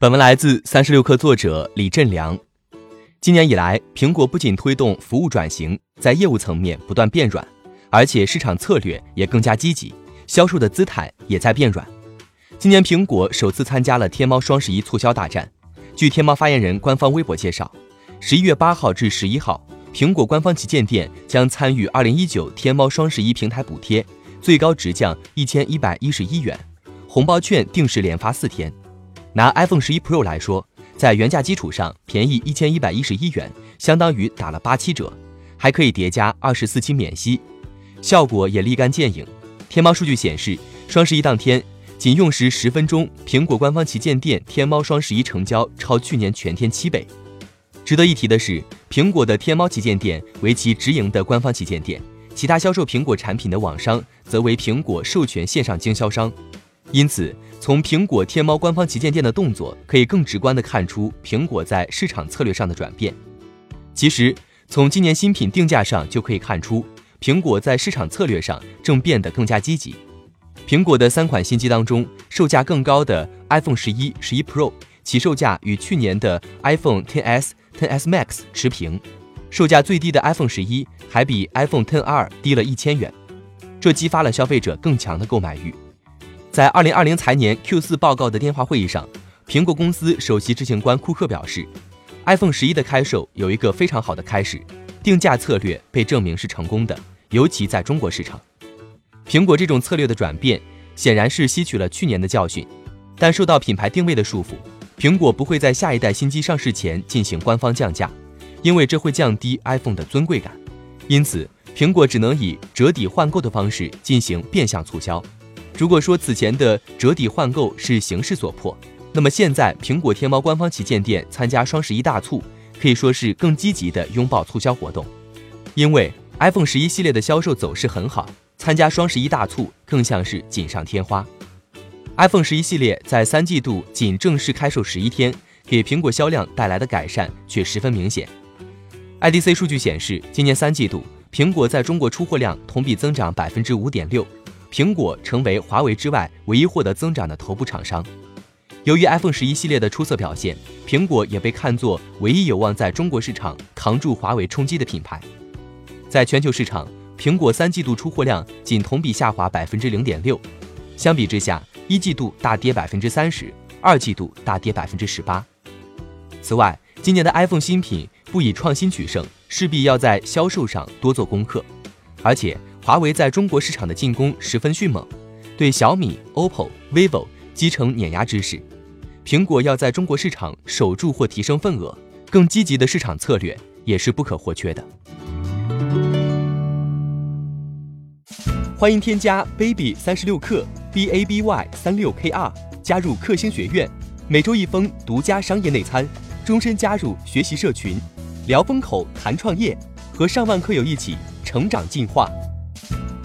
本文来自三十六氪作者李振良。今年以来，苹果不仅推动服务转型，在业务层面不断变软，而且市场策略也更加积极，销售的姿态也在变软。今年，苹果首次参加了天猫双十一促销大战。据天猫发言人官方微博介绍，十一月八号至十一号，苹果官方旗舰店将参与二零一九天猫双十一平台补贴，最高直降一千一百一十一元，红包券定时连发四天。拿 iPhone 十一 Pro 来说，在原价基础上便宜一千一百一十一元，相当于打了八七折，还可以叠加二十四期免息，效果也立竿见影。天猫数据显示，双十一当天仅用时十分钟，苹果官方旗舰店天猫双十一成交超去年全天七倍。值得一提的是，苹果的天猫旗舰店为其直营的官方旗舰店，其他销售苹果产品的网商则为苹果授权线上经销商，因此。从苹果天猫官方旗舰店的动作，可以更直观地看出苹果在市场策略上的转变。其实，从今年新品定价上就可以看出，苹果在市场策略上正变得更加积极。苹果的三款新机当中，售价更高的 iPhone 十一、十一 Pro，起售价与去年的 iPhone XS、XS Max 持平；售价最低的 iPhone 十一还比 iPhone 10R 低了一千元，这激发了消费者更强的购买欲。在二零二零财年 Q 四报告的电话会议上，苹果公司首席执行官库克表示，iPhone 十一的开售有一个非常好的开始，定价策略被证明是成功的，尤其在中国市场。苹果这种策略的转变，显然是吸取了去年的教训，但受到品牌定位的束缚，苹果不会在下一代新机上市前进行官方降价，因为这会降低 iPhone 的尊贵感。因此，苹果只能以折抵换购的方式进行变相促销。如果说此前的折抵换购是形势所迫，那么现在苹果天猫官方旗舰店参加双十一大促，可以说是更积极的拥抱促销活动。因为 iPhone 十一系列的销售走势很好，参加双十一大促更像是锦上添花。iPhone 十一系列在三季度仅正式开售十一天，给苹果销量带来的改善却十分明显。IDC 数据显示，今年三季度苹果在中国出货量同比增长百分之五点六。苹果成为华为之外唯一获得增长的头部厂商。由于 iPhone 十一系列的出色表现，苹果也被看作唯一有望在中国市场扛住华为冲击的品牌。在全球市场，苹果三季度出货量仅同比下滑百分之零点六，相比之下，一季度大跌百分之三十，二季度大跌百分之十八。此外，今年的 iPhone 新品不以创新取胜，势必要在销售上多做功课，而且。华为在中国市场的进攻十分迅猛，对小米、OPPO、vivo 积成碾压之势。苹果要在中国市场守住或提升份额，更积极的市场策略也是不可或缺的。欢迎添加 baby 三十六克 b a b y 三六 k r 加入克星学院，每周一封独家商业内参，终身加入学习社群，聊风口谈创业，和上万课友一起成长进化。